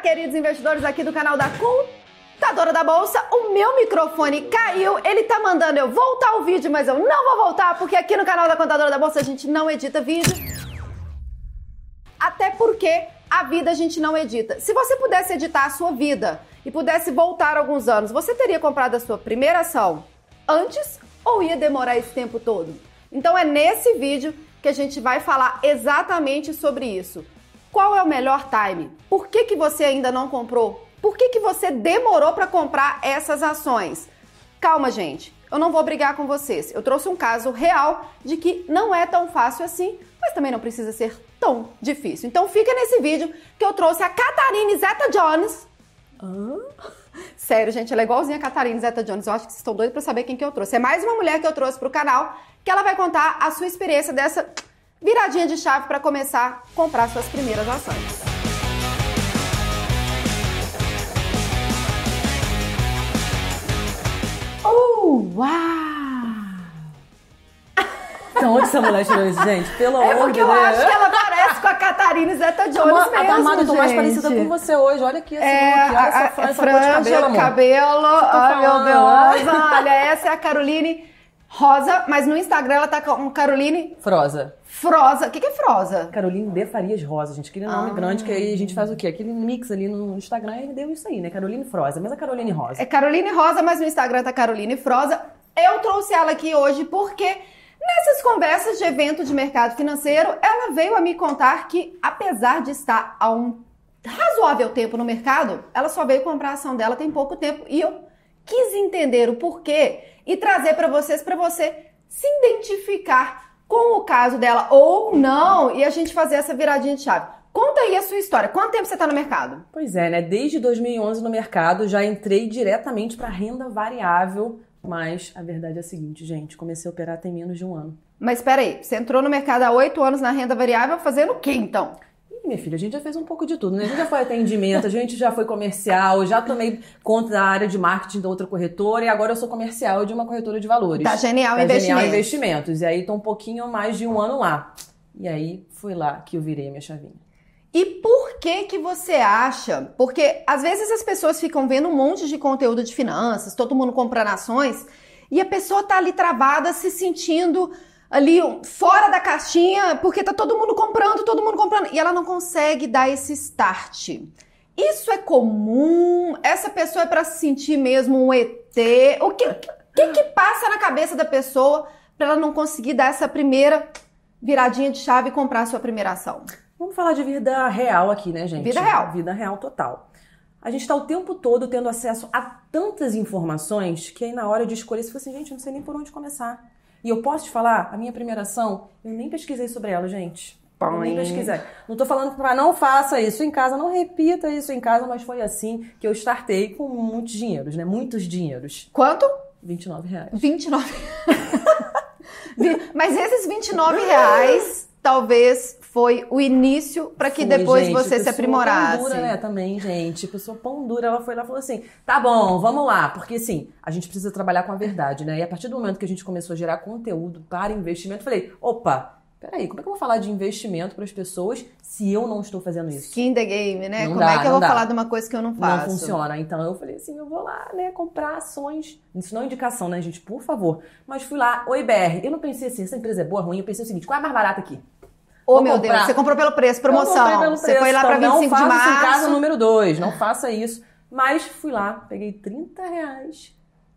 queridos investidores aqui do canal da Contadora da Bolsa. O meu microfone caiu, ele tá mandando eu voltar o vídeo, mas eu não vou voltar porque aqui no canal da Contadora da Bolsa a gente não edita vídeo. Até porque a vida a gente não edita. Se você pudesse editar a sua vida e pudesse voltar alguns anos, você teria comprado a sua primeira ação antes ou ia demorar esse tempo todo? Então é nesse vídeo que a gente vai falar exatamente sobre isso. Qual é o melhor time? Por que, que você ainda não comprou? Por que, que você demorou para comprar essas ações? Calma, gente. Eu não vou brigar com vocês. Eu trouxe um caso real de que não é tão fácil assim, mas também não precisa ser tão difícil. Então fica nesse vídeo que eu trouxe a Catarine Zeta Jones. Sério, gente, ela é igualzinha a Catarina Zeta Jones. Eu acho que vocês estão doidos para saber quem que eu trouxe. É mais uma mulher que eu trouxe pro canal, que ela vai contar a sua experiência dessa viradinha de chave para começar a comprar suas primeiras ações. Uh, uau! Então, onde essa mulher tirou isso, gente? Pelo É amor porque de eu Deus. acho que ela parece com a Catarina Zeta Jones Amor, mesmo, Amada, eu tô mais parecida com você hoje. Olha aqui, essa É, aqui, olha a, essa a, franja, essa cor franja, de cabelo, amor. cabelo, ai meu. Deus, olha, essa é a Caroline Rosa, mas no Instagram ela tá com Caroline Froza. Frosa. O que, que é Frosa? Caroline de Farias Rosa, gente. Aquele nome Ah. grande que aí a gente faz o quê? Aquele mix ali no Instagram e deu isso aí, né? Caroline Froza. Mas a Caroline Rosa. É Caroline Rosa, mas no Instagram tá Caroline Froza. Eu trouxe ela aqui hoje porque nessas conversas de evento de mercado financeiro, ela veio a me contar que apesar de estar há um razoável tempo no mercado, ela só veio comprar a ação dela tem pouco tempo e eu quis entender o porquê e trazer para vocês para você se identificar com o caso dela ou não e a gente fazer essa viradinha de chave. Conta aí a sua história. Quanto tempo você tá no mercado? Pois é, né? Desde 2011 no mercado já entrei diretamente para renda variável. Mas a verdade é a seguinte, gente. Comecei a operar tem menos de um ano. Mas espera aí, você entrou no mercado há oito anos na renda variável fazendo o quê então? Minha filha, a gente já fez um pouco de tudo, né? A gente já foi atendimento, a gente já foi comercial, já tomei conta da área de marketing da outra corretora e agora eu sou comercial de uma corretora de valores. Da Genial Da Investimentos. Genial Investimentos. E aí tô um pouquinho mais de um ano lá. E aí foi lá que eu virei a minha chavinha. E por que que você acha? Porque às vezes as pessoas ficam vendo um monte de conteúdo de finanças, todo mundo comprando ações, e a pessoa tá ali travada, se sentindo ali fora da caixinha, porque tá todo mundo comprando, todo mundo comprando, e ela não consegue dar esse start. Isso é comum? Essa pessoa é para se sentir mesmo um ET? O que, que que passa na cabeça da pessoa para ela não conseguir dar essa primeira viradinha de chave e comprar a sua primeira ação? Vamos falar de vida real aqui, né, gente? Vida real. Vida real total. A gente tá o tempo todo tendo acesso a tantas informações que aí na hora de escolher, você fala assim, gente, eu não sei nem por onde começar. E eu posso te falar, a minha primeira ação, eu nem pesquisei sobre ela, gente. Eu nem pesquisei. Não tô falando pra não faça isso em casa, não repita isso em casa, mas foi assim que eu startei com muitos dinheiros, né? Muitos dinheiros. Quanto? 29 reais. 29. Vi- Mas esses 29 reais talvez foi o início para que Foi, depois gente, você se aprimorasse. Pão dura, né, também, gente. Pessoa pão dura, ela foi lá e falou assim: tá bom, vamos lá. Porque assim, a gente precisa trabalhar com a verdade, né? E a partir do momento que a gente começou a gerar conteúdo para investimento, eu falei: opa, peraí, como é que eu vou falar de investimento para as pessoas se eu não estou fazendo isso? Skin the game, né? Não Como dá, é que eu vou dá. falar de uma coisa que eu não faço? Não funciona. Então eu falei assim: eu vou lá, né, comprar ações. Isso não é indicação, né, gente? Por favor. Mas fui lá, oi BR. Eu não pensei assim, essa empresa é boa, ruim. Eu pensei o seguinte: qual é a mais barata aqui? Vou meu comprar. Deus, você comprou pelo preço, Eu promoção. comprei pelo você preço, foi lá para 25 não de faça isso em casa número 2, não faça isso. Mas fui lá, peguei 30 reais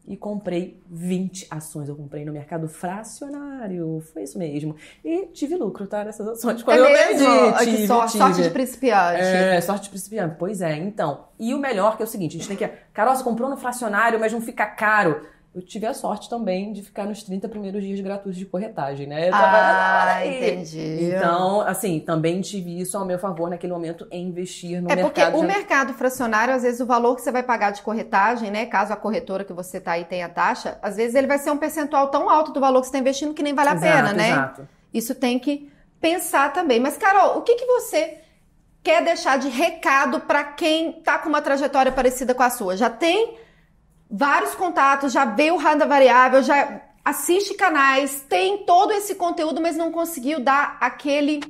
e comprei 20 ações. Eu comprei no mercado fracionário, foi isso mesmo. E tive lucro, tá, nessas ações. É Quando eu mesmo? que tive, sorte, tive. sorte de principiante. É, sorte de principiante. Pois é, então. E o melhor que é o seguinte, a gente tem que... Carol, você comprou no fracionário, mas não fica caro. Eu tive a sorte também de ficar nos 30 primeiros dias gratuitos de corretagem, né? Eu Ah, aí. entendi. Então, assim, também tive isso ao meu favor naquele momento em investir no É porque mercado. o de- mercado fracionário, às vezes, o valor que você vai pagar de corretagem, né? Caso a corretora que você tá aí tenha taxa, às vezes ele vai ser um percentual tão alto do valor que você está investindo que nem vale a Exato, pena, né? Exato. Isso tem que pensar também. Mas, Carol, o que, que você quer deixar de recado para quem tá com uma trajetória parecida com a sua? Já tem vários contatos, já vê o renda variável, já assiste canais, tem todo esse conteúdo, mas não conseguiu dar aquele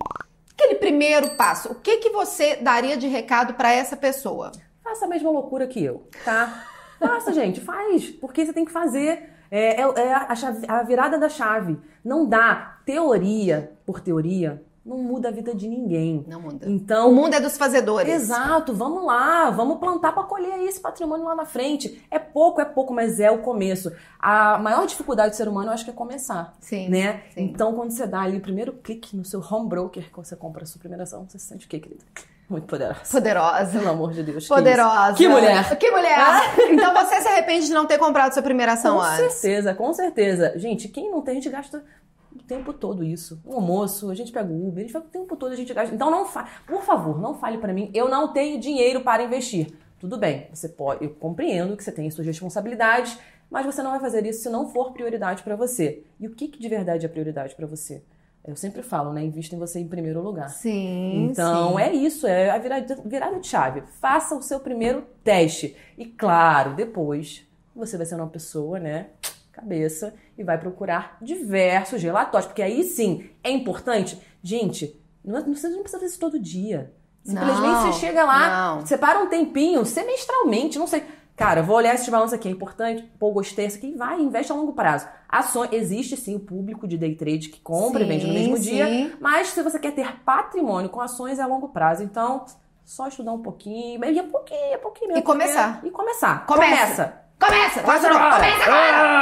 aquele primeiro passo, o que que você daria de recado para essa pessoa? Faça a mesma loucura que eu, tá? Faça, gente, faz. Porque você tem que fazer. É, é, é a, chave, a virada da chave. Não dá teoria por teoria não muda a vida de ninguém. Não muda. Então, o mundo é dos fazedores. Exato, vamos lá, vamos plantar para colher esse patrimônio lá na frente. É pouco, é pouco, mas é o começo. A maior dificuldade do ser humano, eu acho que é começar. Sim. Né? sim. Então, quando você dá ali o primeiro clique no seu home broker, que você compra a sua primeira ação, você se sente o quê, querido? Muito poderosa. Poderosa. Pelo amor de Deus. Poderosa. Que, que mulher. Que mulher. então você se arrepende de não ter comprado sua primeira ação com antes? Com certeza, com certeza. Gente, quem não tem, a gente gasta tempo todo isso. O almoço, a gente pega o Uber, a gente faz o tempo todo, a gente gasta. Então não fa... por favor, não fale para mim, eu não tenho dinheiro para investir. Tudo bem, você pode, eu compreendo que você tem suas responsabilidades, mas você não vai fazer isso se não for prioridade para você. E o que, que de verdade é prioridade para você? Eu sempre falo, né? Invista em você em primeiro lugar. Sim. Então sim. é isso, é a virada, virada de chave. Faça o seu primeiro teste. E claro, depois você vai ser uma pessoa, né? Cabeça e vai procurar diversos relatórios, porque aí sim é importante. Gente, não, você não precisa fazer isso todo dia. Simplesmente não, você chega lá, não. separa um tempinho, semestralmente, não sei. Cara, vou olhar esse balanço aqui, é importante, pô, gostei, isso aqui, vai, investe a longo prazo. Ações, existe sim o público de day trade que compra sim, e vende no mesmo sim. dia, mas se você quer ter patrimônio com ações é a longo prazo. Então, só estudar um pouquinho, e um pouquinho, um pouquinho mesmo. E começar. E começar. Começa. Começa. Começa! Faz agora! Começa agora!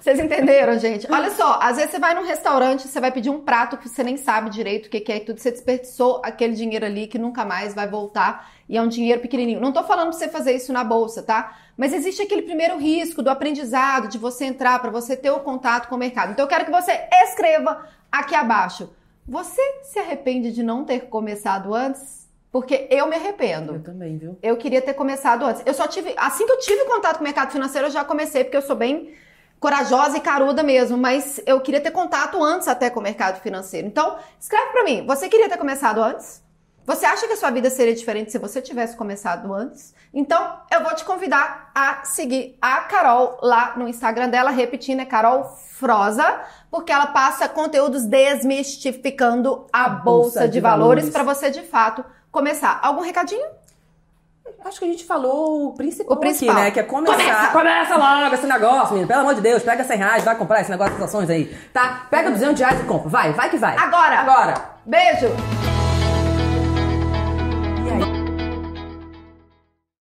Vocês entenderam, gente? Olha só, às vezes você vai num restaurante, você vai pedir um prato que você nem sabe direito o que, que é e tudo, você desperdiçou aquele dinheiro ali que nunca mais vai voltar e é um dinheiro pequenininho. Não tô falando pra você fazer isso na bolsa, tá? Mas existe aquele primeiro risco do aprendizado, de você entrar, para você ter o contato com o mercado. Então eu quero que você escreva aqui abaixo. Você se arrepende de não ter começado antes? Porque eu me arrependo. Eu também, viu? Eu queria ter começado antes. Eu só tive. Assim que eu tive contato com o mercado financeiro, eu já comecei, porque eu sou bem corajosa e caruda mesmo, mas eu queria ter contato antes até com o mercado financeiro. Então, escreve pra mim, você queria ter começado antes? Você acha que a sua vida seria diferente se você tivesse começado antes? Então, eu vou te convidar a seguir a Carol lá no Instagram dela, repetindo, é Carol Froza, porque ela passa conteúdos desmistificando a, bolsa, bolsa, de, de valores, valores. para você de fato começar. Algum recadinho? Acho que a gente falou o principal, o principal. aqui, né? Que é começar. Começa! Começa logo esse negócio, menino. Pelo amor de Deus, pega 100 reais, vai comprar esse negócio de ações aí, tá? Pega 200 reais e compra. Vai, vai que vai. Agora! Agora! Beijo!